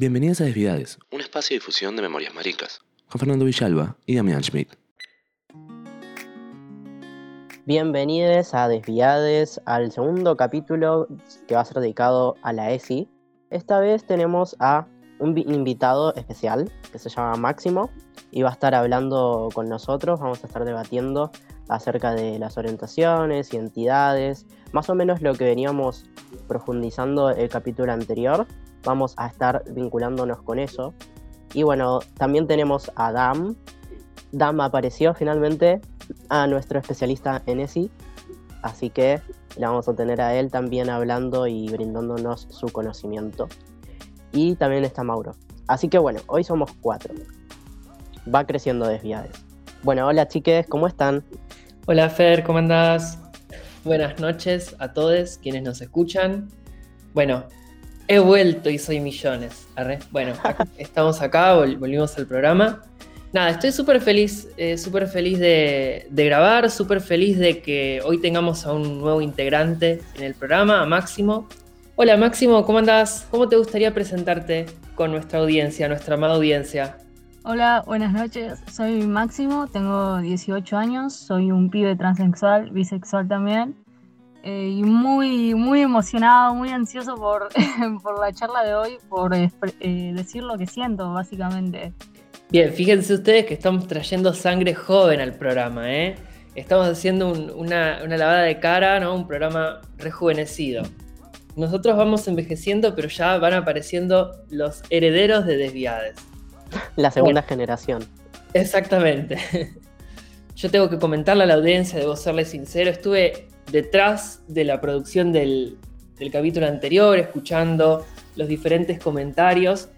Bienvenidos a Desviades, un espacio de difusión de memorias maricas. Con Fernando Villalba y Damián Schmidt. Bienvenidos a Desviades, al segundo capítulo que va a ser dedicado a la ESI. Esta vez tenemos a un invitado especial que se llama Máximo y va a estar hablando con nosotros, vamos a estar debatiendo acerca de las orientaciones, identidades, más o menos lo que veníamos profundizando el capítulo anterior, vamos a estar vinculándonos con eso. Y bueno, también tenemos a Dam. Dam apareció finalmente a nuestro especialista en ESI, así que le vamos a tener a él también hablando y brindándonos su conocimiento. Y también está Mauro. Así que bueno, hoy somos cuatro. Va creciendo desviades. Bueno, hola chiques, ¿cómo están? Hola Fer, ¿cómo andás? Buenas noches a todos quienes nos escuchan. Bueno, he vuelto y soy millones. Bueno, estamos acá, volvimos al programa. Nada, estoy súper feliz, eh, súper feliz de, de grabar, súper feliz de que hoy tengamos a un nuevo integrante en el programa, a Máximo. Hola Máximo, ¿cómo andás? ¿Cómo te gustaría presentarte con nuestra audiencia, nuestra amada audiencia? Hola, buenas noches. Soy Máximo, tengo 18 años, soy un pibe transexual, bisexual también. Eh, y muy, muy emocionado, muy ansioso por, por la charla de hoy, por eh, decir lo que siento, básicamente. Bien, fíjense ustedes que estamos trayendo sangre joven al programa, ¿eh? Estamos haciendo una, una, lavada de cara, ¿no? Un programa rejuvenecido. Nosotros vamos envejeciendo, pero ya van apareciendo los herederos de Desviades. La segunda generación. Exactamente. Yo tengo que comentarle a la audiencia, debo serle sincero, estuve detrás de la producción del, capítulo anterior, escuchando los diferentes comentarios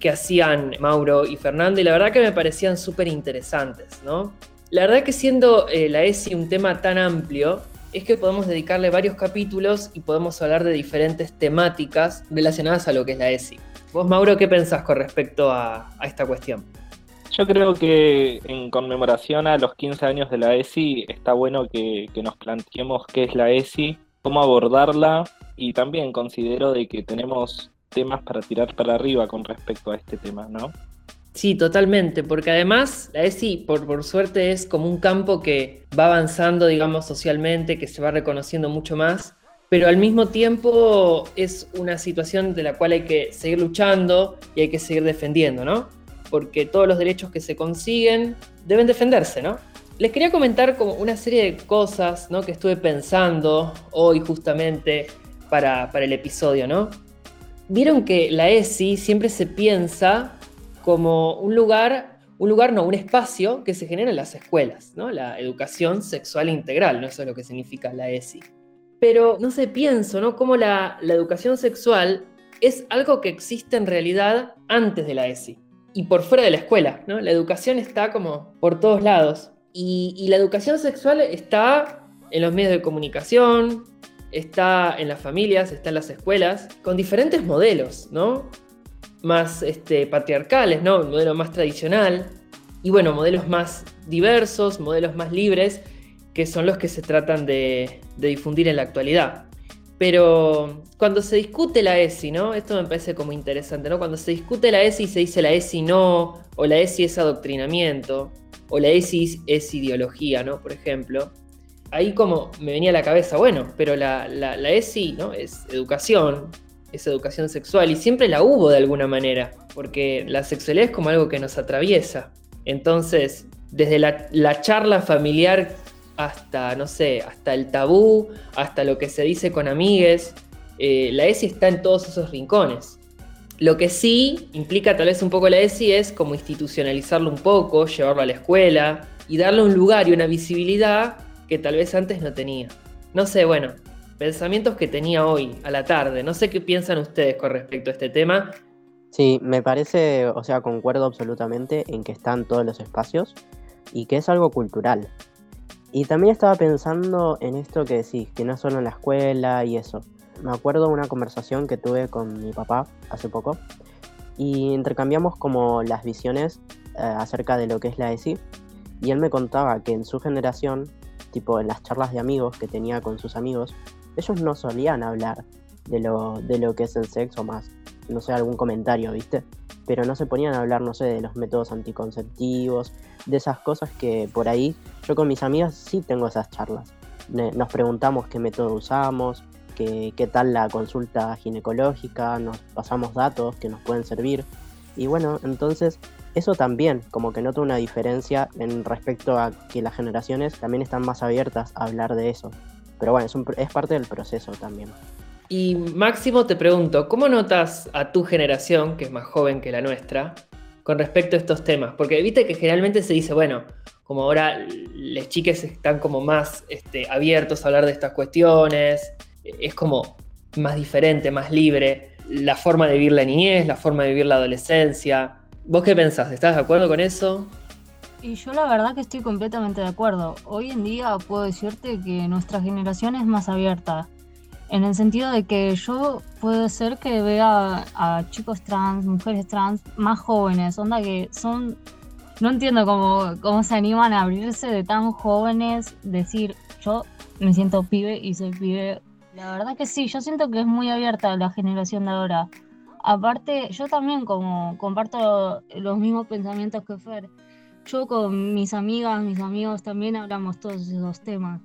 que hacían Mauro y Fernando, y la verdad que me parecían súper interesantes, ¿no? La verdad que siendo eh, la ESI un tema tan amplio, es que podemos dedicarle varios capítulos y podemos hablar de diferentes temáticas relacionadas a lo que es la ESI. Vos, Mauro, ¿qué pensás con respecto a, esta cuestión? Yo creo que en conmemoración a los 15 años de la ESI está bueno que, nos planteemos qué es la ESI, cómo abordarla y también considero de que tenemos temas para tirar para arriba con respecto a este tema, ¿no? Sí, totalmente, porque además la ESI, por, por, suerte, es como un campo que va avanzando, digamos, socialmente, que se va reconociendo mucho más pero al mismo tiempo es una situación de la cual hay que seguir luchando y hay que seguir defendiendo, ¿no? Porque todos los derechos que se consiguen deben defenderse, ¿no? Les quería comentar como una serie de cosas ¿no? que estuve pensando hoy justamente para, para el episodio, ¿no? Vieron que la ESI siempre se piensa como un lugar, un lugar no, un espacio que se genera en las escuelas, ¿no? La educación sexual integral, ¿no? Eso es lo que significa la ESI. Pero no sé, pienso, ¿no? Cómo la, educación sexual es algo que existe en realidad antes de la ESI y por fuera de la escuela, ¿no? La educación está como por todos lados. Y, la educación sexual está en los medios de comunicación, está en las familias, está en las escuelas, con diferentes modelos, ¿no? Más este, patriarcales, ¿no? Un modelo más tradicional. Y bueno, modelos más diversos, modelos más libres que son los que se tratan de, difundir en la actualidad. Pero cuando se discute la ESI, ¿no? Esto me parece como interesante, ¿no? Cuando se discute la ESI se dice la ESI no, o la ESI es adoctrinamiento, o la ESI es ideología, ¿no? Por ejemplo. Ahí como me venía a la cabeza, bueno, pero la, la, la ESI, ¿no? Es educación, es educación sexual, y siempre la hubo de alguna manera, porque la sexualidad es como algo que nos atraviesa. Entonces, desde la, la charla familiar hasta, no sé, hasta el tabú, hasta lo que se dice con amigues. Eh, la ESI está en todos esos rincones. Lo que sí implica tal vez un poco la ESI es como institucionalizarlo un poco, llevarlo a la escuela y darle un lugar y una visibilidad que tal vez antes no tenía. No sé, bueno, pensamientos que tenía hoy a la tarde. No sé qué piensan ustedes con respecto a este tema. Sí, me parece, o sea, concuerdo absolutamente en que están todos los espacios y que es algo cultural. Y también estaba pensando en esto que decís, que no solo en la escuela y eso. Me acuerdo una conversación que tuve con mi papá hace poco y intercambiamos como las visiones eh, acerca de lo que es la ESI. Y él me contaba que en su generación, tipo en las charlas de amigos que tenía con sus amigos, ellos no solían hablar de lo, de lo que es el sexo más. No sé, algún comentario, ¿viste? Pero no se ponían a hablar, no sé, de los métodos anticonceptivos, de esas cosas que por ahí yo con mis amigas sí tengo esas charlas. Nos preguntamos qué método usamos, qué, qué tal la consulta ginecológica, nos pasamos datos que nos pueden servir. Y bueno, entonces eso también, como que noto una diferencia en respecto a que las generaciones también están más abiertas a hablar de eso. Pero bueno, es, es parte del proceso también. Y Máximo, te pregunto, ¿cómo notas a tu generación, que es más joven que la nuestra, con respecto a estos temas? Porque viste que generalmente se dice, bueno, como ahora las chiques están como más este, abiertos a hablar de estas cuestiones, es como más diferente, más libre, la forma de vivir la niñez, la forma de vivir la adolescencia. ¿Vos qué pensás? ¿Estás de acuerdo con eso? Y yo la verdad que estoy completamente de acuerdo. Hoy en día puedo decirte que nuestra generación es más abierta. En el sentido de que yo puedo ser que vea a chicos trans, mujeres trans más jóvenes, onda que son... No entiendo cómo, cómo se animan a abrirse de tan jóvenes, decir yo me siento pibe y soy pibe. La verdad que sí, yo siento que es muy abierta la generación de ahora. Aparte, yo también como comparto los mismos pensamientos que Fer, yo con mis amigas, mis amigos también hablamos todos esos temas.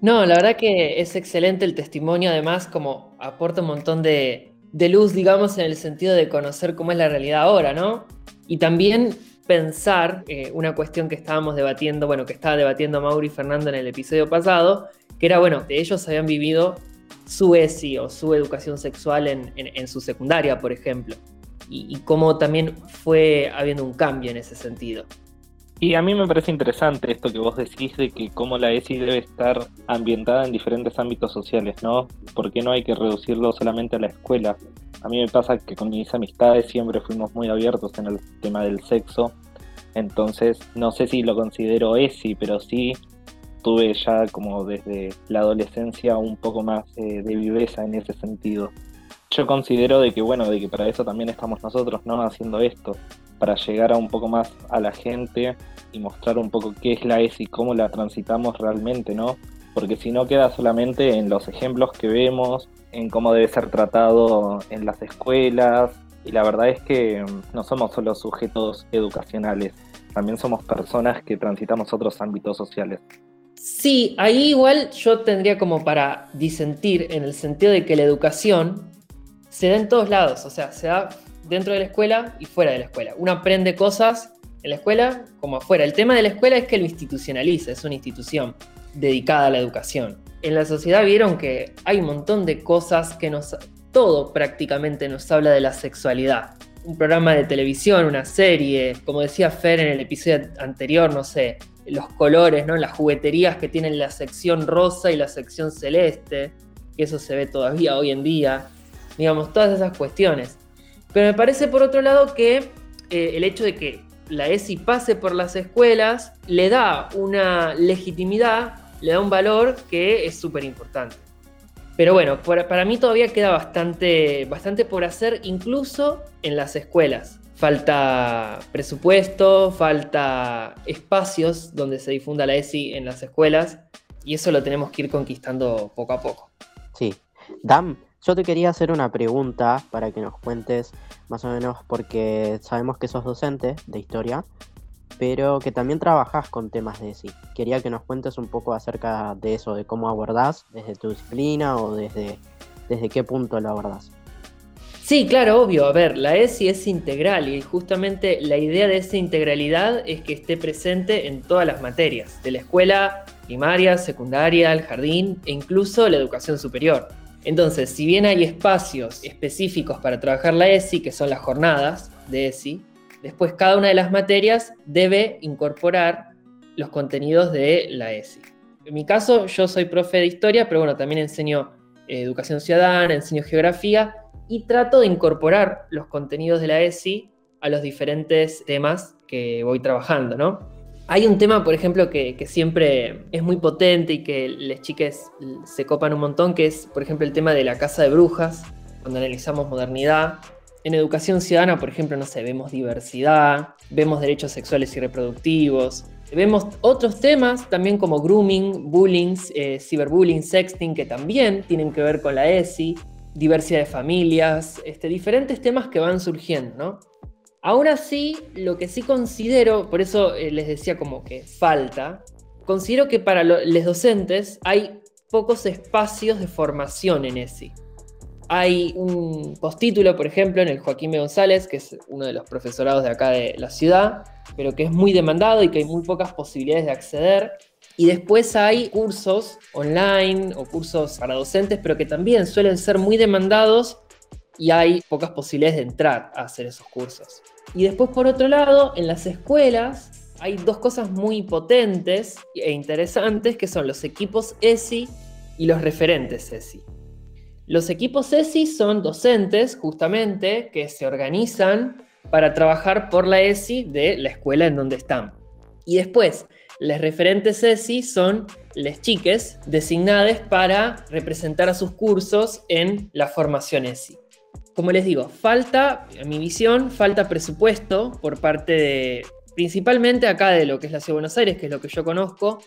No, la verdad que es excelente el testimonio, además como aporta un montón de, luz, digamos, en el sentido de conocer cómo es la realidad ahora, ¿no? Y también pensar eh, una cuestión que estábamos debatiendo, bueno, que estaba debatiendo Mauri y Fernando en el episodio pasado, que era, bueno, que ellos habían vivido su ESI o su educación sexual en, su secundaria, por ejemplo, y, cómo también fue habiendo un cambio en ese sentido. Y a mí me parece interesante esto que vos decís de que cómo la ESI debe estar ambientada en diferentes ámbitos sociales, ¿no? Porque no hay que reducirlo solamente a la escuela. A mí me pasa que con mis amistades siempre fuimos muy abiertos en el tema del sexo. Entonces, no sé si lo considero ESI, pero sí tuve ya como desde la adolescencia un poco más eh, de viveza en ese sentido. Yo considero de que bueno, de que para eso también estamos nosotros, ¿no? Haciendo esto, para llegar a un poco más a la gente y mostrar un poco qué es la ESI cómo la transitamos realmente, ¿no? Porque si no queda solamente en los ejemplos que vemos, en cómo debe ser tratado en las escuelas, y la verdad es que no somos solo sujetos educacionales, también somos personas que transitamos otros ámbitos sociales. Sí, ahí igual yo tendría como para disentir en el sentido de que la educación se da en todos lados, o sea, se da dentro de la escuela y fuera de la escuela. Uno aprende cosas en la escuela como afuera. El tema de la escuela es que lo institucionaliza, es una institución dedicada a la educación. En la sociedad vieron que hay un montón de cosas que nos... Todo prácticamente nos habla de la sexualidad. Un programa de televisión, una serie, como decía Fer en el episodio anterior, no sé, los colores, ¿no? Las jugueterías que tienen la sección rosa y la sección celeste, que eso se ve todavía hoy en día, digamos, todas esas cuestiones. Pero me parece por otro lado que eh, el hecho de que la ESI pase por las escuelas le da una legitimidad, le da un valor que es súper importante. Pero bueno, para mí todavía queda bastante, bastante por hacer, incluso en las escuelas. Falta presupuesto, falta espacios donde se difunda la ESI en las escuelas y eso lo tenemos que ir conquistando poco a poco. Sí. Dam, yo te quería hacer una pregunta para que nos cuentes más o menos porque sabemos que sos docente de historia, pero que también trabajas con temas de ESI. Quería que nos cuentes un poco acerca de eso, de cómo abordás desde tu disciplina o desde, desde qué punto lo abordás. Sí, claro, obvio. A ver, la ESI es integral y justamente la idea de esa integralidad es que esté presente en todas las materias, de la escuela primaria, secundaria, el jardín e incluso la educación superior. Entonces, si bien hay espacios específicos para trabajar la ESI, que son las jornadas de ESI, después cada una de las materias debe incorporar los contenidos de la ESI. En mi caso, yo soy profe de historia, pero bueno, también enseño eh, educación ciudadana, enseño geografía y trato de incorporar los contenidos de la ESI a los diferentes temas que voy trabajando, ¿no? Hay un tema, por ejemplo, que, siempre es muy potente y que las chicas se copan un montón, que es, por ejemplo, el tema de la casa de brujas, cuando analizamos modernidad. En educación ciudadana, por ejemplo, no sé, vemos diversidad, vemos derechos sexuales y reproductivos, vemos otros temas también como grooming, bullying, eh, ciberbullying, sexting, que también tienen que ver con la ESI diversidad de familias, este, diferentes temas que van surgiendo, ¿no? Aún así, lo que sí considero, por eso eh, les decía como que falta, considero que para los docentes hay pocos espacios de formación en ESI. Hay un postítulo, por ejemplo, en el Joaquín. González, que es uno de los profesorados de acá de la ciudad, pero que es muy demandado y que hay muy pocas posibilidades de acceder. Y después hay cursos online o cursos para docentes, pero que también suelen ser muy demandados y hay pocas posibilidades de entrar a hacer esos cursos. Y después, por otro lado, en las escuelas hay dos cosas muy potentes e interesantes que son los equipos ESI y los referentes ESI. Los equipos ESI son docentes, justamente, que se organizan para trabajar por la ESI de la escuela en donde están. Y después, los referentes ESI son les chiques designadas para representar a sus cursos en la formación ESI como les digo, falta, en mi visión, falta presupuesto por parte de, principalmente acá de lo que es la Ciudad de Buenos Aires, que es lo que yo conozco,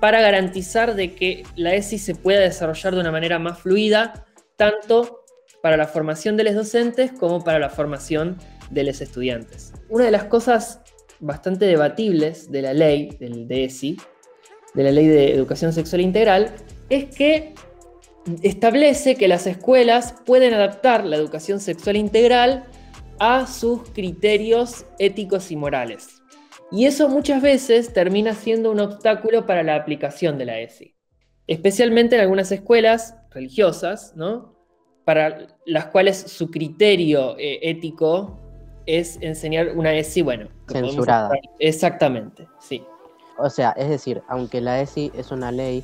para garantizar de que la ESI se pueda desarrollar de una manera más fluida, tanto para la formación de los docentes como para la formación de los estudiantes. Una de las cosas bastante debatibles de la ley del ESI, de la ley de educación sexual integral, es que establece que las escuelas pueden adaptar la educación sexual integral a sus criterios éticos y morales. Y eso muchas veces termina siendo un obstáculo para la aplicación de la ESI, especialmente en algunas escuelas religiosas, ¿no? para las cuales su criterio eh, ético es enseñar una ESI, bueno, censurada. Exactamente, sí. O sea, es decir, aunque la ESI es una ley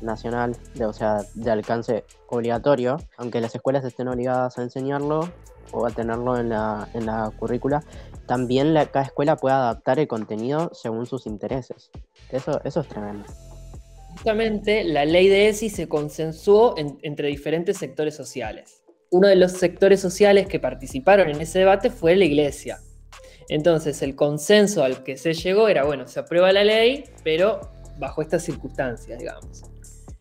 nacional, de, o sea, de alcance obligatorio, aunque las escuelas estén obligadas a enseñarlo o a tenerlo en la, en la currícula, también cada escuela puede adaptar el contenido según sus intereses. Eso, eso es tremendo. Justamente la ley de ESI se consensuó entre diferentes sectores sociales. Uno de los sectores sociales que participaron en ese debate fue la iglesia. Entonces el consenso al que se llegó era, bueno, se aprueba la ley, pero bajo estas circunstancias, digamos.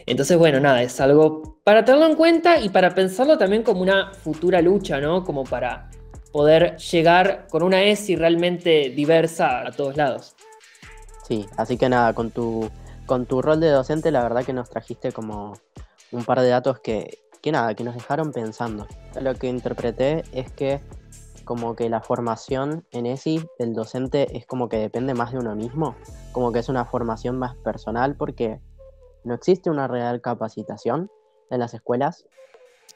Entonces, bueno, nada, es algo para tenerlo en cuenta y para pensarlo también como una futura lucha, ¿no? Como para poder llegar con una ESI realmente diversa a todos lados. Sí, así que nada, con tu, con tu rol de docente, la verdad que nos trajiste como un par de datos que, que nada, que nos dejaron pensando. Lo que interpreté es que como que la formación en ESI del docente es como que depende más de uno mismo, como que es una formación más personal porque ¿No existe una real capacitación en las escuelas?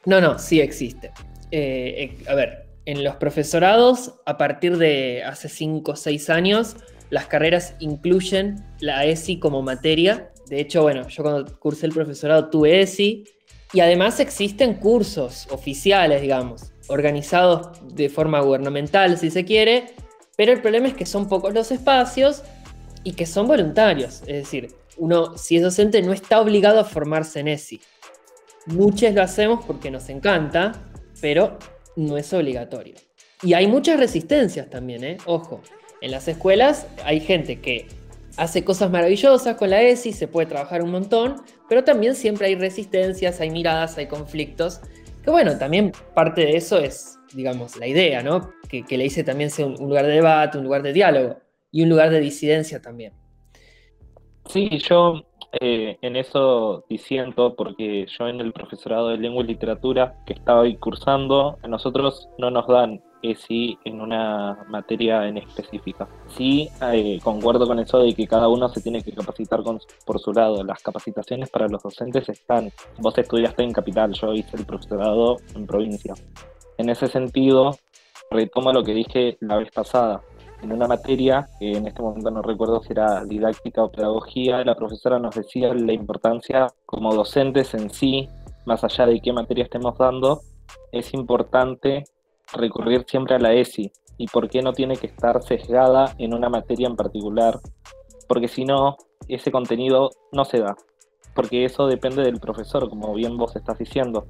No, no, sí existe. Eh, eh, a ver, en los profesorados, a partir de hace 5 o 6 años, las carreras incluyen la ESI como materia. De hecho, bueno, yo cuando cursé el profesorado tuve ESI. Y además existen cursos oficiales, digamos, organizados de forma gubernamental, si se quiere. Pero el problema es que son pocos los espacios y que son voluntarios. Es decir, uno, si es docente, no está obligado a formarse en ESI. Muchos lo hacemos porque nos encanta, pero no es obligatorio. Y hay muchas resistencias también, ¿eh? Ojo, en las escuelas hay gente que hace cosas maravillosas con la ESI, se puede trabajar un montón, pero también siempre hay resistencias, hay miradas, hay conflictos. Que bueno, también parte de eso es, digamos, la idea, ¿no? Que, que le hice también sea un lugar de debate, un lugar de diálogo y un lugar de disidencia también. Sí, yo eh, en eso diciendo, porque yo en el profesorado de lengua y literatura que estaba ahí cursando, a nosotros no nos dan ESI en una materia en específica. Sí, eh, concuerdo con eso de que cada uno se tiene que capacitar por su lado. Las capacitaciones para los docentes están. Vos estudiaste en capital, yo hice el profesorado en provincia. En ese sentido, retomo lo que dije la vez pasada en una materia, que en este momento no recuerdo si era didáctica o pedagogía, la profesora nos decía la importancia como docentes en sí, más allá de qué materia estemos dando, es importante recurrir siempre a la ESI y por qué no tiene que estar sesgada en una materia en particular, porque si no, ese contenido no se da, porque eso depende del profesor, como bien vos estás diciendo.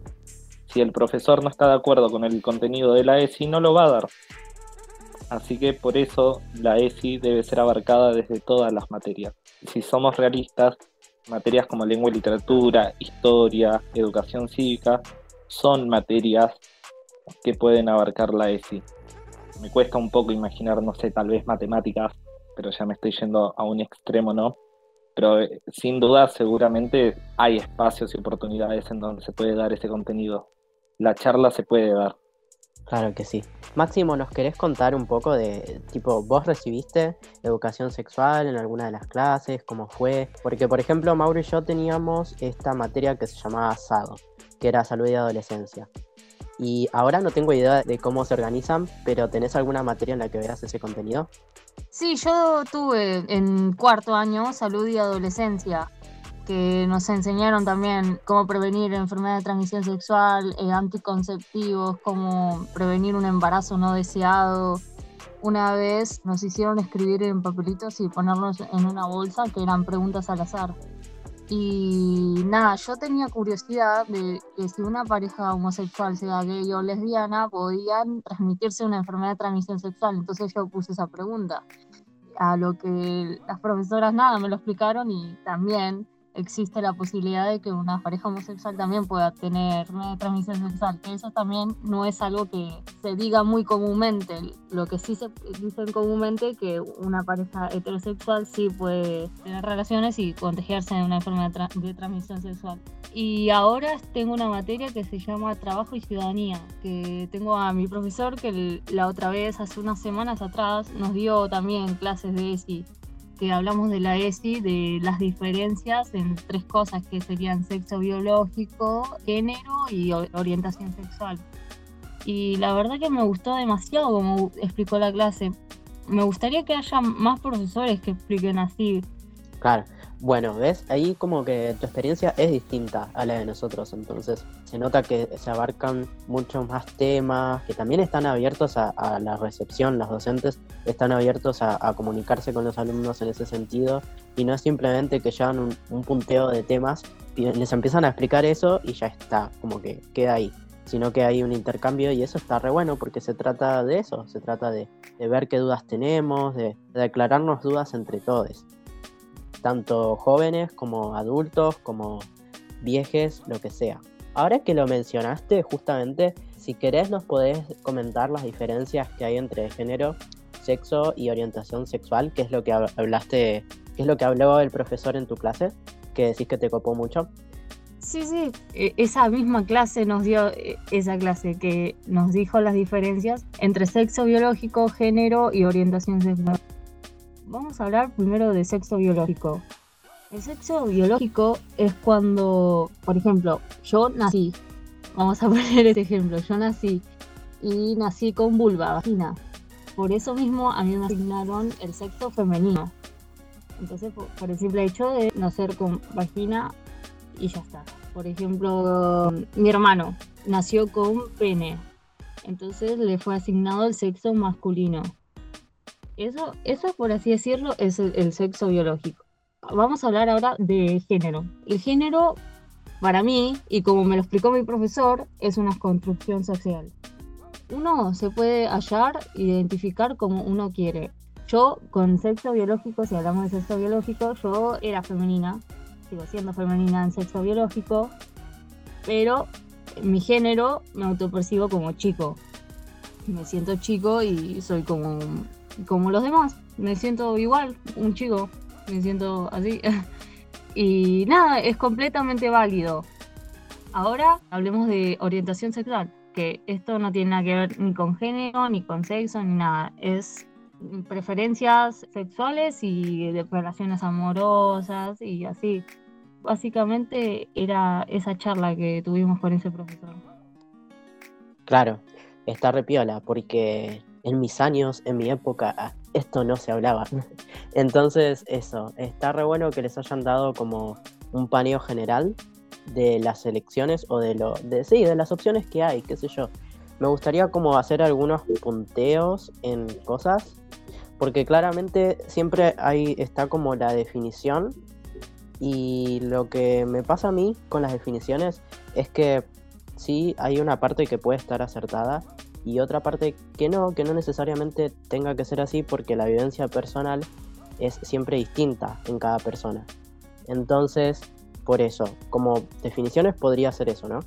Si el profesor no está de acuerdo con el contenido de la ESI, no lo va a dar. Así que por eso la ESI debe ser abarcada desde todas las materias. Si somos realistas, materias como lengua y literatura, historia, educación cívica, son materias que pueden abarcar la ESI. Me cuesta un poco imaginar, no sé, tal vez matemáticas, pero ya me estoy yendo a un extremo, ¿no? Pero eh, sin duda seguramente hay espacios y oportunidades en donde se puede dar ese contenido. La charla se puede dar. Claro que sí. Máximo, ¿nos querés contar un poco de, tipo, vos recibiste educación sexual en alguna de las clases? ¿Cómo fue? Porque, por ejemplo, Mauro y yo teníamos esta materia que se llamaba SADO, que era salud y adolescencia. Y ahora no tengo idea de cómo se organizan, pero ¿tenés alguna materia en la que veas ese contenido? Sí, yo tuve en cuarto año salud y adolescencia, que nos enseñaron también cómo prevenir enfermedad de transmisión sexual, eh, anticonceptivos, cómo prevenir un embarazo no deseado. Una vez nos hicieron escribir en papelitos y ponernos en una bolsa que eran preguntas al azar. Y nada, yo tenía curiosidad de que si una pareja homosexual, sea gay o lesbiana, podían transmitirse una enfermedad de transmisión sexual. Entonces yo puse esa pregunta. A lo que las profesoras nada me lo explicaron y también existe la posibilidad de que una pareja homosexual también pueda tener una transmisión sexual, eso también no es algo que se diga muy comúnmente. Lo que sí se dice comúnmente que una pareja heterosexual sí puede tener relaciones y contagiarse de una enfermedad de transmisión sexual. Y ahora tengo una materia que se llama Trabajo y Ciudadanía, que tengo a mi profesor que la otra vez, hace unas semanas atrás, nos dio también clases de ESI que hablamos de la ESI, de las diferencias en tres cosas que serían sexo biológico, género y orientación sexual. Y la verdad que me gustó demasiado como explicó la clase. Me gustaría que haya más profesores que expliquen así. Claro, bueno, ¿ves? Ahí como que tu experiencia es distinta a la de nosotros, entonces se nota que se abarcan muchos más temas, que también están abiertos a, la recepción, los docentes están abiertos a, comunicarse con los alumnos en ese sentido, y no es simplemente que llevan un, un punteo de temas y les empiezan a explicar eso y ya está, como que queda ahí sino que hay un intercambio y eso está re bueno porque se trata de eso, se trata de, ver qué dudas tenemos, de, de aclararnos dudas entre todos tanto jóvenes como adultos, como viejes, lo que sea. Ahora que lo mencionaste, justamente, si querés nos podés comentar las diferencias que hay entre género, sexo y orientación sexual, que es lo que hablaste, qué es lo que habló el profesor en tu clase, que decís que te copó mucho. Sí, sí, e, esa misma clase nos dio, e, esa clase que nos dijo las diferencias entre sexo biológico, género y orientación sexual. Vamos a hablar primero de sexo biológico. El sexo biológico es cuando, por ejemplo, yo nací, vamos a poner este ejemplo, yo nací y nací con vulva, vagina. Por eso mismo a mí me asignaron el sexo femenino. Entonces, por, el simple hecho de nacer con vagina y ya está. Por ejemplo, mi hermano nació con pene. Entonces le fue asignado el sexo masculino. Eso, eso por así decirlo, es el, sexo biológico. Vamos a hablar ahora de género. El género, para mí, y como me lo explicó mi profesor, es una construcción social. Uno se puede hallar, identificar como uno quiere. Yo, con sexo biológico, si hablamos de sexo biológico, yo era femenina, sigo siendo femenina en sexo biológico, pero mi género me autopercibo como chico. Me siento chico y soy como como los demás. Me siento igual, un chico, me siento así. y nada, es completamente válido. Ahora hablemos de orientación sexual, que esto no tiene nada que ver ni con género, ni con sexo, ni nada. Es preferencias sexuales y relaciones amorosas y así. Básicamente era esa charla que tuvimos con ese profesor. Claro, está repiola porque en mis años, en mi época, esto no se hablaba. Entonces, eso, está re bueno que les hayan dado como un paneo general de las elecciones o de lo, de, sí, de las opciones que hay, qué sé yo. Me gustaría como hacer algunos punteos en cosas, porque claramente siempre ahí está como la definición y lo que me pasa a mí con las definiciones es que sí hay una parte que puede estar acertada, y otra parte que no, que no necesariamente tenga que ser así porque la vivencia personal es siempre distinta en cada persona. Entonces, por eso, como definiciones podría ser eso, ¿no?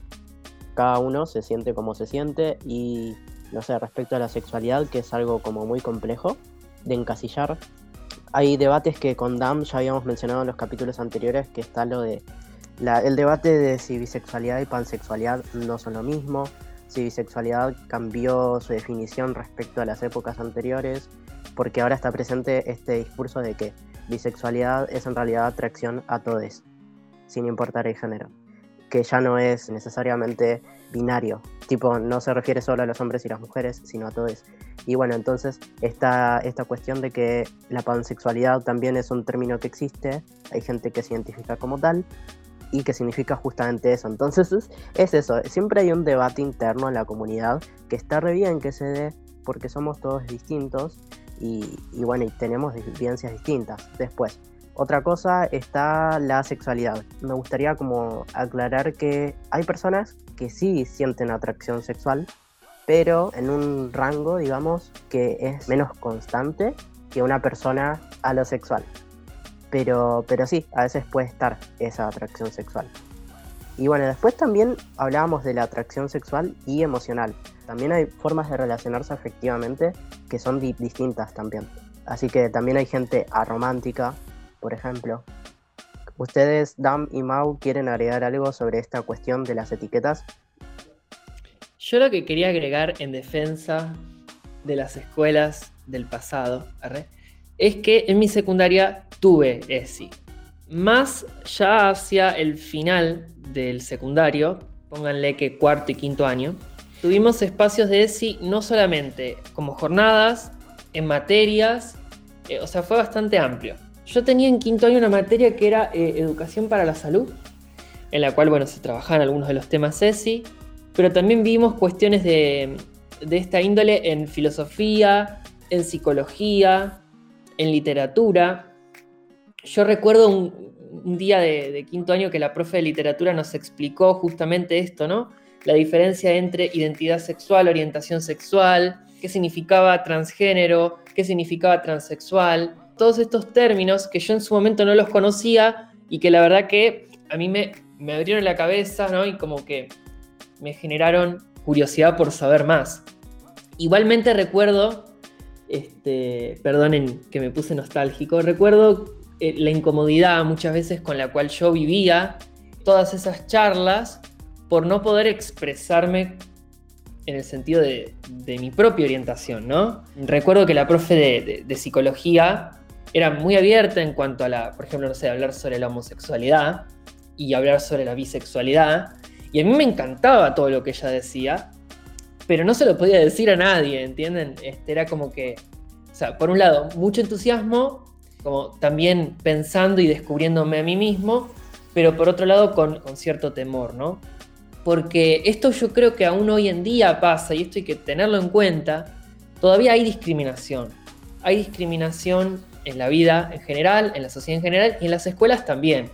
cada uno se siente como se siente y, no sé, respecto a la sexualidad, que es algo como muy complejo de encasillar. Hay debates que con Dam ya habíamos mencionado en los capítulos anteriores, que está lo de el debate de si bisexualidad y pansexualidad no son lo mismo, si bisexualidad cambió su definición respecto a las épocas anteriores, porque ahora está presente este discurso de que bisexualidad es en realidad atracción a todos, sin importar el género, que ya no es necesariamente binario, tipo no se refiere solo a los hombres y las mujeres, sino a todos. Y bueno, entonces está esta cuestión de que la pansexualidad también es un término que existe, hay gente que se identifica como tal, y que significa justamente eso. Entonces es, eso, siempre hay un debate interno en la comunidad que está re bien que se dé porque somos todos distintos y, bueno, y tenemos vivencias distintas. Después, otra cosa está la sexualidad. Me gustaría como aclarar que hay personas que sí sienten atracción sexual, pero en un rango, digamos, que es menos constante que una persona a lo sexual. Pero, pero sí, a veces puede estar esa atracción sexual. Y bueno, después también hablábamos de la atracción sexual y emocional. También hay formas de relacionarse afectivamente que son distintas también. Así que también hay gente aromántica, por ejemplo. ¿Ustedes, Dam y Mau, quieren agregar algo sobre esta cuestión de las etiquetas? Yo lo que quería agregar en defensa de las escuelas del pasado es que en mi secundaria tuve ESI. Más ya hacia el final del secundario, pónganle que cuarto y quinto año, tuvimos espacios de ESI no solamente como jornadas, en materias, eh, o sea, fue bastante amplio. Yo tenía en quinto año una materia que era eh, educación para la salud, en la cual, bueno, se trabajaban algunos de los temas ESI, pero también vimos cuestiones de, de esta índole en filosofía, en psicología, en literatura. Yo recuerdo un, día de, quinto año que la profe de literatura nos explicó justamente esto, ¿no? La diferencia entre identidad sexual, orientación sexual, qué significaba transgénero, qué significaba transexual, todos estos términos que yo en su momento no los conocía y que la verdad que a mí me, me abrieron la cabeza, ¿no? Y como que me generaron curiosidad por saber más. Igualmente recuerdo este, perdonen que me puse nostálgico, recuerdo eh, la incomodidad muchas veces con la cual yo vivía todas esas charlas por no poder expresarme en el sentido de, mi propia orientación, ¿no? Recuerdo que la profe de, psicología era muy abierta en cuanto a la, por ejemplo, no sé, hablar sobre la homosexualidad y hablar sobre la bisexualidad. Y a mí me encantaba todo lo que ella decía, pero no se lo podía decir a nadie, ¿entienden? Este, era como que, o sea, por un lado, mucho entusiasmo, como también pensando y descubriéndome a mí mismo, pero por otro lado con, cierto temor, ¿no? Porque esto yo creo que aún hoy en día pasa, y esto hay que tenerlo en cuenta, todavía hay discriminación. Hay discriminación en la vida en general, en la sociedad en general y en las escuelas también.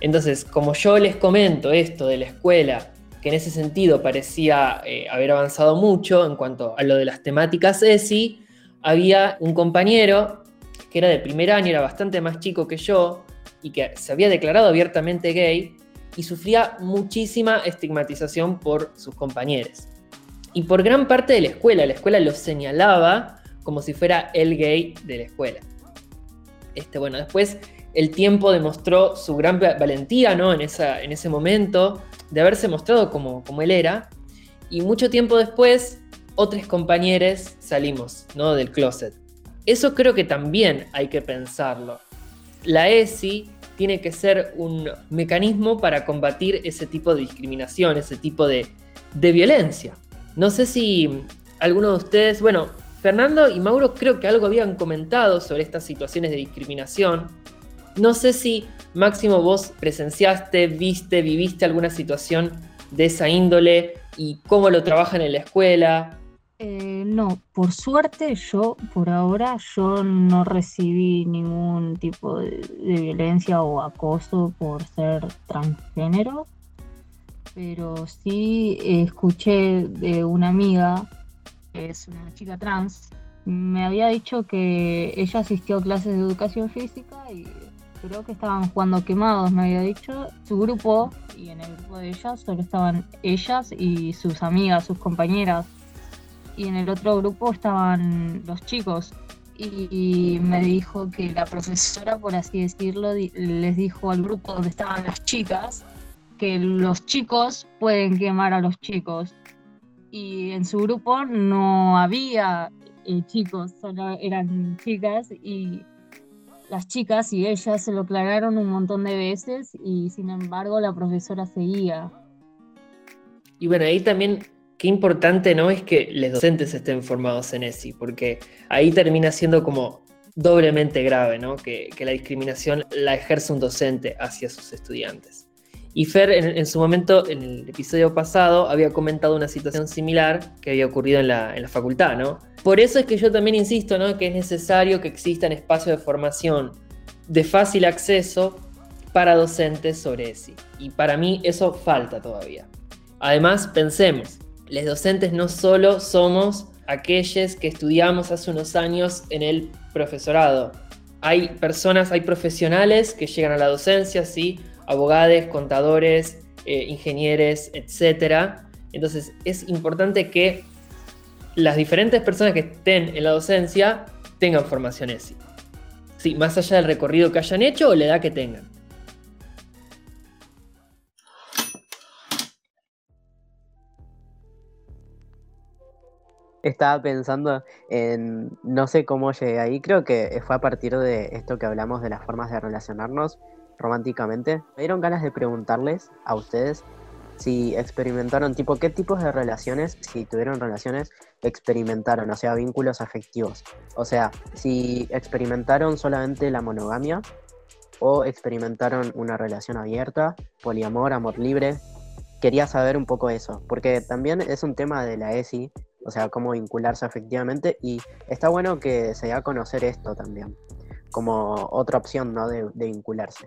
Entonces, como yo les comento esto de la escuela, que en ese sentido parecía eh, haber avanzado mucho en cuanto a lo de las temáticas ESI, había un compañero que era de primer año, era bastante más chico que yo y que se había declarado abiertamente gay y sufría muchísima estigmatización por sus compañeros. Y por gran parte de la escuela, la escuela lo señalaba como si fuera el gay de la escuela. Este, bueno, después el tiempo demostró su gran valentía ¿no? en, esa, en ese momento de haberse mostrado como, como él era. Y mucho tiempo después, otros compañeros salimos ¿no? del closet. Eso creo que también hay que pensarlo. La ESI tiene que ser un mecanismo para combatir ese tipo de discriminación, ese tipo de, de violencia. No sé si alguno de ustedes, bueno, Fernando y Mauro creo que algo habían comentado sobre estas situaciones de discriminación. No sé si Máximo, vos presenciaste, viste, viviste alguna situación de esa índole y cómo lo trabajan en la escuela. Eh, no, por suerte yo, por ahora, yo no recibí ningún tipo de, violencia o acoso por ser transgénero, pero sí escuché de una amiga, que es una chica trans, me había dicho que ella asistió a clases de educación física y creo que estaban jugando quemados, me había dicho. Su grupo, y en el grupo de ellas solo estaban ellas y sus amigas, sus compañeras. Y en el otro grupo estaban los chicos. Y me dijo que la profesora, por así decirlo, les dijo al grupo donde estaban las chicas que los chicos pueden quemar a los chicos. Y en su grupo no había eh, chicos, solo eran chicas y las chicas y ellas se lo aclararon un montón de veces y sin embargo la profesora seguía. Y bueno, ahí también qué importante no es que los docentes estén formados en ESI, porque ahí termina siendo como doblemente grave, ¿no? Que, que la discriminación la ejerce un docente hacia sus estudiantes. Y Fer, en, en su momento, en el episodio pasado, había comentado una situación similar que había ocurrido en la, en la facultad, ¿no? Por eso es que yo también insisto, ¿no? Que es necesario que existan espacios de formación de fácil acceso para docentes sobre ESI. Y para mí eso falta todavía. Además, pensemos, los docentes no solo somos aquellos que estudiamos hace unos años en el profesorado. Hay personas, hay profesionales que llegan a la docencia, sí, abogados, contadores, eh, ingenieros, etc. Entonces es importante que las diferentes personas que estén en la docencia tengan formación ESI. Sí, más allá del recorrido que hayan hecho o la edad que tengan. Estaba pensando en, no sé cómo llegué ahí, creo que fue a partir de esto que hablamos de las formas de relacionarnos románticamente. Me dieron ganas de preguntarles a ustedes si experimentaron, tipo, qué tipos de relaciones, si tuvieron relaciones, experimentaron, o sea, vínculos afectivos. O sea, si experimentaron solamente la monogamia o experimentaron una relación abierta, poliamor, amor libre. Quería saber un poco eso, porque también es un tema de la ESI, o sea, cómo vincularse afectivamente y está bueno que se dé a conocer esto también, como otra opción, ¿no? De, de vincularse.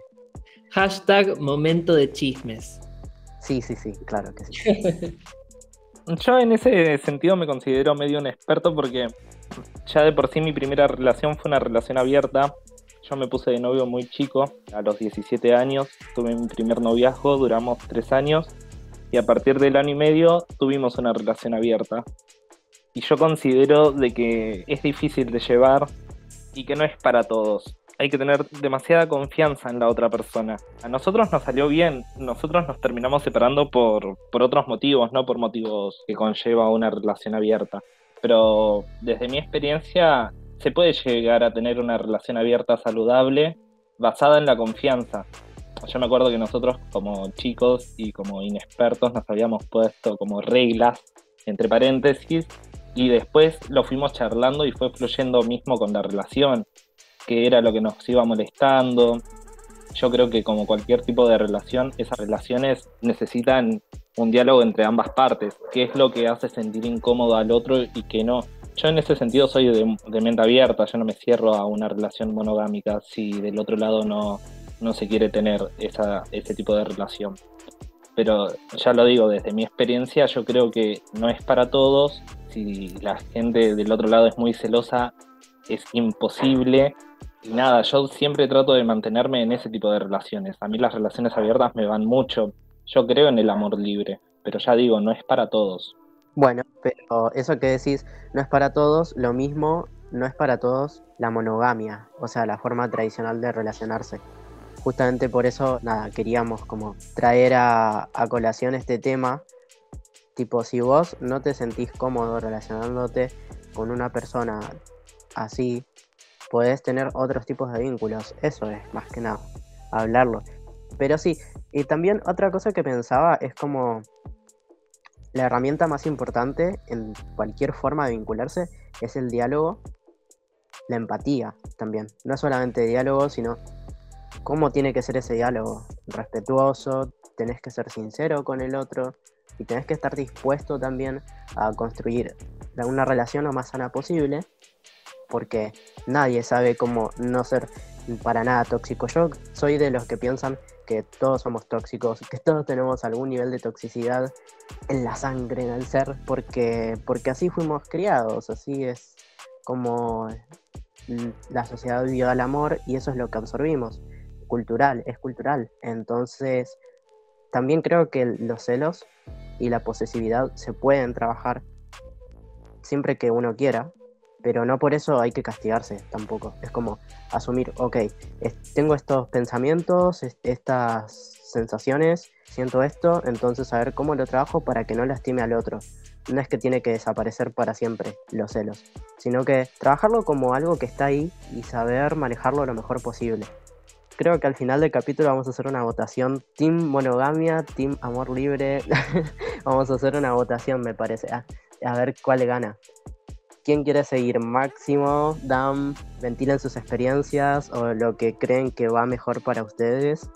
Hashtag momento de chismes. Sí, sí, sí, claro que sí. Yo en ese sentido me considero medio un experto porque ya de por sí mi primera relación fue una relación abierta. Yo me puse de novio muy chico, a los 17 años, tuve mi primer noviazgo, duramos tres años y a partir del año y medio tuvimos una relación abierta. Y yo considero de que es difícil de llevar y que no es para todos. Hay que tener demasiada confianza en la otra persona. A nosotros nos salió bien, nosotros nos terminamos separando por, por otros motivos, no por motivos que conlleva una relación abierta. Pero desde mi experiencia se puede llegar a tener una relación abierta saludable basada en la confianza. Yo me acuerdo que nosotros como chicos y como inexpertos nos habíamos puesto como reglas, entre paréntesis, y después lo fuimos charlando y fue fluyendo mismo con la relación, que era lo que nos iba molestando. Yo creo que como cualquier tipo de relación, esas relaciones necesitan un diálogo entre ambas partes, qué es lo que hace sentir incómodo al otro y que no. Yo en ese sentido soy de, de mente abierta, yo no me cierro a una relación monogámica si del otro lado no, no se quiere tener esa, ese tipo de relación. Pero ya lo digo, desde mi experiencia yo creo que no es para todos. Si la gente del otro lado es muy celosa, es imposible. Y nada, yo siempre trato de mantenerme en ese tipo de relaciones. A mí las relaciones abiertas me van mucho. Yo creo en el amor libre, pero ya digo, no es para todos. Bueno, pero eso que decís no es para todos, lo mismo no es para todos la monogamia, o sea, la forma tradicional de relacionarse. Justamente por eso, nada, queríamos como traer a, a colación este tema. Tipo, si vos no te sentís cómodo relacionándote con una persona así, podés tener otros tipos de vínculos. Eso es, más que nada, hablarlo. Pero sí, y también otra cosa que pensaba es como la herramienta más importante en cualquier forma de vincularse es el diálogo, la empatía también. No solamente diálogo, sino cómo tiene que ser ese diálogo. Respetuoso, tenés que ser sincero con el otro y tenés que estar dispuesto también a construir una relación lo más sana posible, porque nadie sabe cómo no ser para nada tóxico. Yo soy de los que piensan que todos somos tóxicos, que todos tenemos algún nivel de toxicidad en la sangre, en el ser, porque, porque así fuimos criados, así es como la sociedad vivió al amor y eso es lo que absorbimos. cultural, es cultural. Entonces, también creo que los celos y la posesividad se pueden trabajar siempre que uno quiera, pero no por eso hay que castigarse tampoco. Es como asumir, ok, tengo estos pensamientos, estas sensaciones, siento esto, entonces a ver cómo lo trabajo para que no lastime al otro. No es que tiene que desaparecer para siempre los celos, sino que trabajarlo como algo que está ahí y saber manejarlo lo mejor posible. Creo que al final del capítulo vamos a hacer una votación Team Monogamia, Team Amor Libre. vamos a hacer una votación, me parece. A, a ver cuál gana. ¿Quién quiere seguir? Máximo, Dam, ventilen sus experiencias o lo que creen que va mejor para ustedes.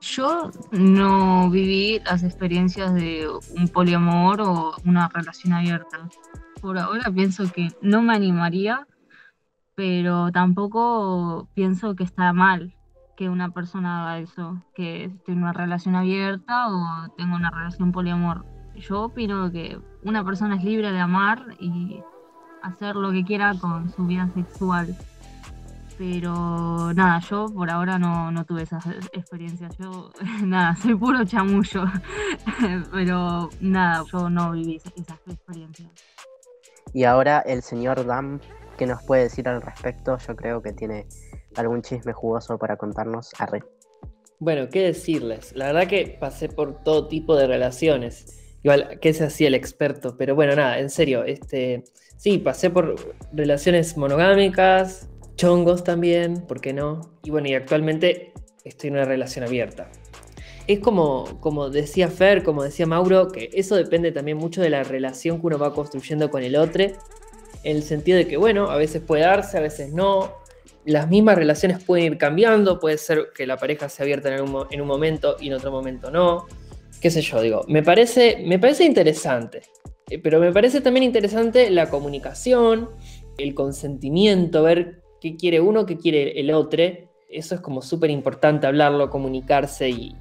Yo no viví las experiencias de un poliamor o una relación abierta. Por ahora pienso que no me animaría, pero tampoco pienso que está mal que una persona haga eso, que esté en una relación abierta o tenga una relación poliamor. Yo opino que una persona es libre de amar y hacer lo que quiera con su vida sexual. Pero nada, yo por ahora no, tuve esas experiencias. Yo, nada, soy puro chamullo. Pero nada, yo no viví esas experiencias. Y ahora el señor Dam, ¿qué nos puede decir al respecto? Yo creo que tiene algún chisme jugoso para contarnos. a red Bueno, ¿qué decirles? La verdad que pasé por todo tipo de relaciones. Igual, ¿qué se hacía el experto? Pero bueno, nada, en serio, este, sí, pasé por relaciones monogámicas, chongos también, ¿por qué no? Y bueno, y actualmente estoy en una relación abierta. Es como, como decía Fer, como decía Mauro, que eso depende también mucho de la relación que uno va construyendo con el otro, en el sentido de que, bueno, a veces puede darse, a veces no. Las mismas relaciones pueden ir cambiando, puede ser que la pareja se abierta en un, en un momento y en otro momento no. Qué sé yo, digo, me parece, me parece interesante. Eh, pero me parece también interesante la comunicación, el consentimiento, ver qué quiere uno, qué quiere el otro. Eso es como súper importante hablarlo, comunicarse y,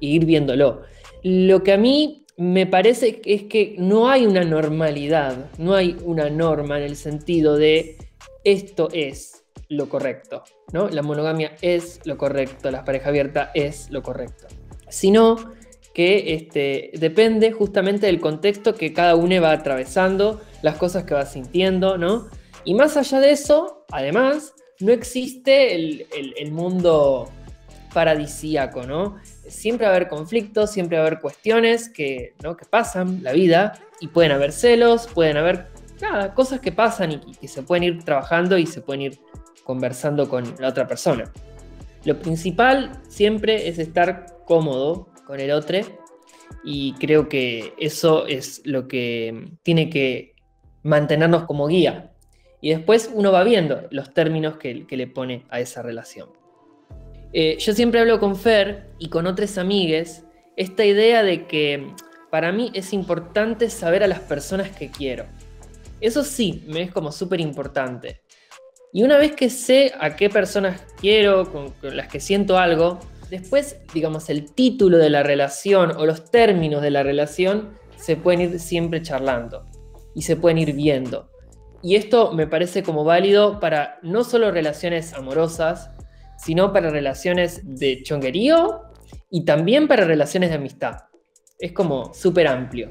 ir viéndolo. Lo que a mí me parece es que no hay una normalidad, no hay una norma en el sentido de esto es lo correcto, ¿no? La monogamia es lo correcto, la pareja abierta es lo correcto. Sino que este, depende justamente del contexto que cada uno va atravesando, las cosas que va sintiendo, ¿no? Y más allá de eso, además, no existe el, mundo paradisíaco, ¿no? Siempre va a haber conflictos, siempre va a haber cuestiones que, ¿no? que pasan la vida y pueden haber celos, pueden haber nada, cosas que pasan y que se pueden ir trabajando y se pueden ir conversando con la otra persona. Lo principal siempre es estar cómodo con el otro. Y creo que eso es lo que tiene que mantenernos como guía. Y después uno va viendo los términos que, le pone a esa relación. Eh, yo siempre hablo con Fer y con otras amigues esta idea de que para mí es importante saber a las personas que quiero. Eso sí, me es como súper importante. Y una vez que sé a qué personas quiero, con las que siento algo, Después, digamos, el título de la relación o los términos de la relación se pueden ir siempre charlando y se pueden ir viendo. Y esto me parece como válido para no solo relaciones amorosas, sino para relaciones de chonguerío y también para relaciones de amistad. Es como súper amplio.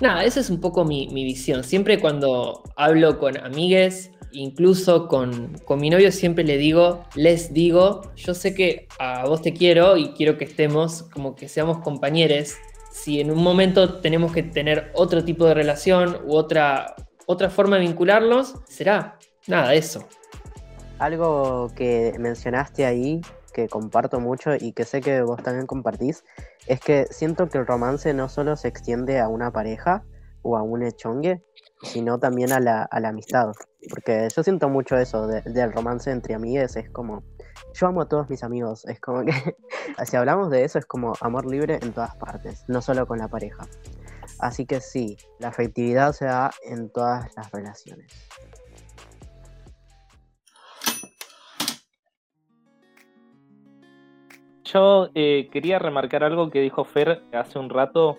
Nada, esa es un poco mi, mi visión. Siempre cuando hablo con amigues incluso con, mi novio siempre le digo, les digo, yo sé que a vos te quiero y quiero que estemos como que seamos compañeros. Si en un momento tenemos que tener otro tipo de relación u otra, otra forma de vincularlos, será nada, eso. Algo que mencionaste ahí, que comparto mucho y que sé que vos también compartís, es que siento que el romance no solo se extiende a una pareja o a un echongue, sino también a la, amistad. Porque yo siento mucho eso del romance entre amigues, es como, yo amo a todos mis amigos, es como que, si hablamos de eso, es como amor libre en todas partes, no solo con la pareja. Así que sí, la afectividad se da en todas las relaciones. Yo eh, quería remarcar algo que dijo Fer hace un rato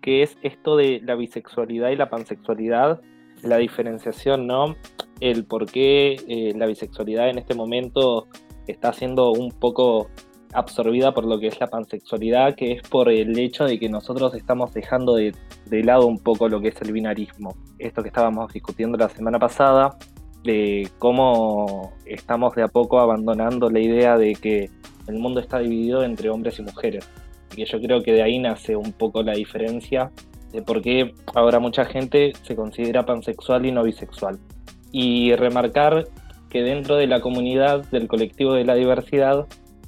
que es esto de la bisexualidad y la pansexualidad, la diferenciación, ¿no? El por qué eh, la bisexualidad en este momento está siendo un poco absorbida por lo que es la pansexualidad, que es por el hecho de que nosotros estamos dejando de, de lado un poco lo que es el binarismo. Esto que estábamos discutiendo la semana pasada, de cómo estamos de a poco abandonando la idea de que el mundo está dividido entre hombres y mujeres. Y yo creo que de ahí nace un poco la diferencia de por qué ahora mucha gente se considera pansexual y no bisexual. Y remarcar que dentro de la comunidad del colectivo de la diversidad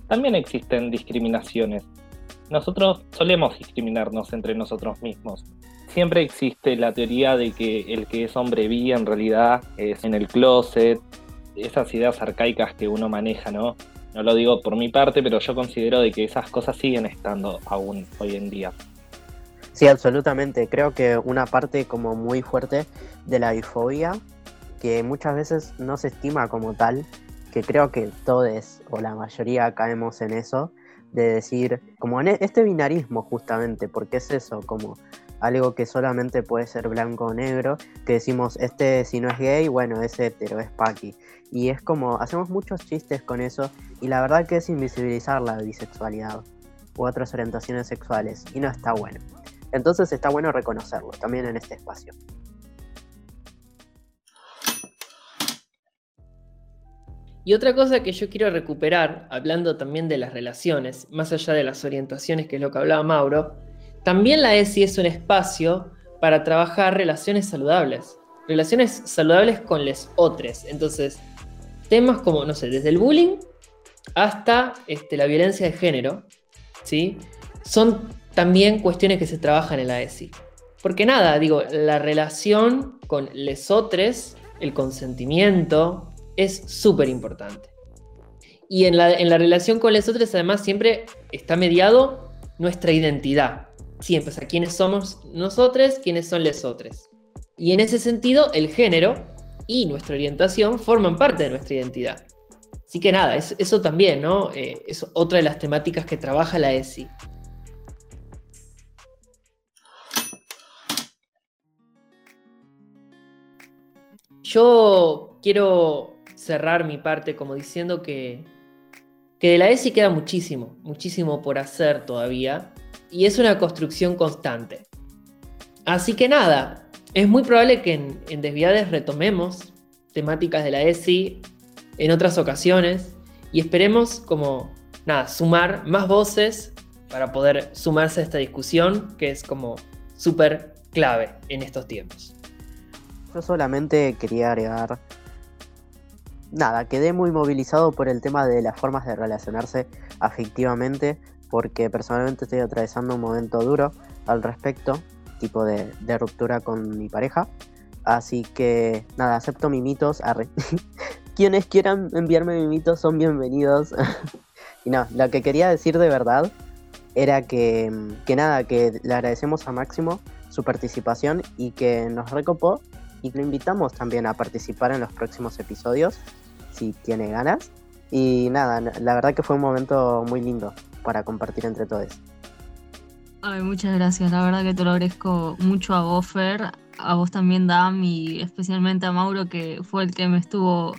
también existen discriminaciones. Nosotros solemos discriminarnos entre nosotros mismos. Siempre existe la teoría de que el que es hombre bi en realidad es en el closet, esas ideas arcaicas que uno maneja, ¿no? No lo digo por mi parte, pero yo considero de que esas cosas siguen estando aún hoy en día. Sí, absolutamente. Creo que una parte como muy fuerte de la bifobia, que muchas veces no se estima como tal, que creo que todos o la mayoría caemos en eso, de decir, como en este binarismo justamente, porque es eso, como algo que solamente puede ser blanco o negro, que decimos, este si no es gay, bueno, es hetero, es paqui. Y es como, hacemos muchos chistes con eso, y la verdad que es invisibilizar la bisexualidad u otras orientaciones sexuales, y no está bueno. Entonces está bueno reconocerlo también en este espacio. Y otra cosa que yo quiero recuperar, hablando también de las relaciones, más allá de las orientaciones, que es lo que hablaba Mauro, también la ESI es un espacio para trabajar relaciones saludables. Relaciones saludables con les otros. Entonces, temas como, no sé, desde el bullying hasta este, la violencia de género, ¿sí? Son también cuestiones que se trabajan en la ESI. Porque nada, digo, la relación con les otros, el consentimiento, es súper importante. Y en la, en la, relación con los otros, además, siempre está mediado nuestra identidad. Siempre, o sea, quiénes somos nosotros, quiénes son los otros. Y en ese sentido, el género y nuestra orientación forman parte de nuestra identidad. Así que nada, es, eso también, ¿no? Eh, es otra de las temáticas que trabaja la ESI. Yo quiero cerrar mi parte como diciendo que, que de la ESI queda muchísimo, muchísimo por hacer todavía, y es una construcción constante. Así que nada, es muy probable que en, Desviades retomemos temáticas de la ESI en otras ocasiones y esperemos como, nada, sumar más voces para poder sumarse a esta discusión que es como súper clave en estos tiempos. Yo solamente quería agregar nada, quedé muy movilizado por el tema de las formas de relacionarse afectivamente, porque personalmente estoy atravesando un momento duro al respecto, tipo de, de ruptura con mi pareja. Así que nada, acepto mimitos. Arre. Quienes quieran enviarme mimitos son bienvenidos. y no, lo que quería decir de verdad era que, que nada, que le agradecemos a Máximo su participación y que nos recopó y lo invitamos también a participar en los próximos episodios si tiene ganas. Y nada, la verdad que fue un momento muy lindo para compartir entre todos. Ay, muchas gracias, la verdad que te lo agradezco mucho a vos, Fer, a vos también, Dam, y especialmente a Mauro, que fue el que me estuvo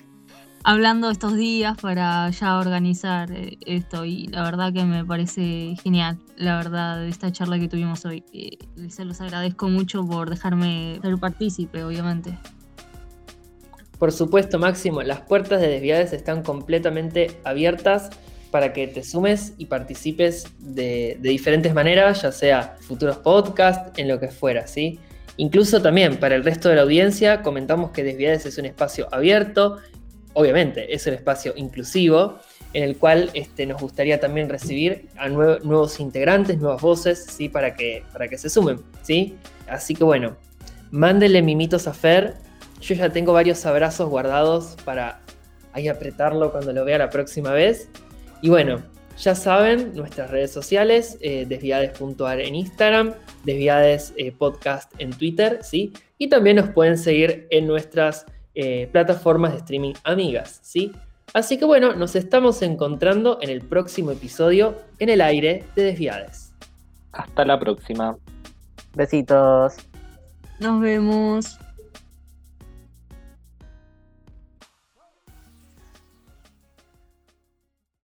hablando estos días para ya organizar eh, esto, y la verdad que me parece genial, la verdad, esta charla que tuvimos hoy. se los agradezco mucho por dejarme ser partícipe, obviamente. Por supuesto, Máximo, las puertas de Desviades están completamente abiertas para que te sumes y participes de, diferentes maneras, ya sea futuros podcasts, en lo que fuera, ¿sí? Incluso también para el resto de la audiencia comentamos que Desviades es un espacio abierto, obviamente es un espacio inclusivo, en el cual este, nos gustaría también recibir a nuevos integrantes, nuevas voces, ¿sí? Para que, para que se sumen, ¿sí? Así que bueno, mándenle mimitos a Fer, yo ya tengo varios abrazos guardados para ahí apretarlo cuando lo vea la próxima vez. Y bueno, ya saben, nuestras redes sociales, eh, desviades.ar en Instagram, desviades eh, podcast en Twitter, ¿sí? Y también nos pueden seguir en nuestras eh, plataformas de streaming amigas, ¿sí? Así que bueno, nos estamos encontrando en el próximo episodio en el aire de Desviades. Hasta la próxima. Besitos. Nos vemos.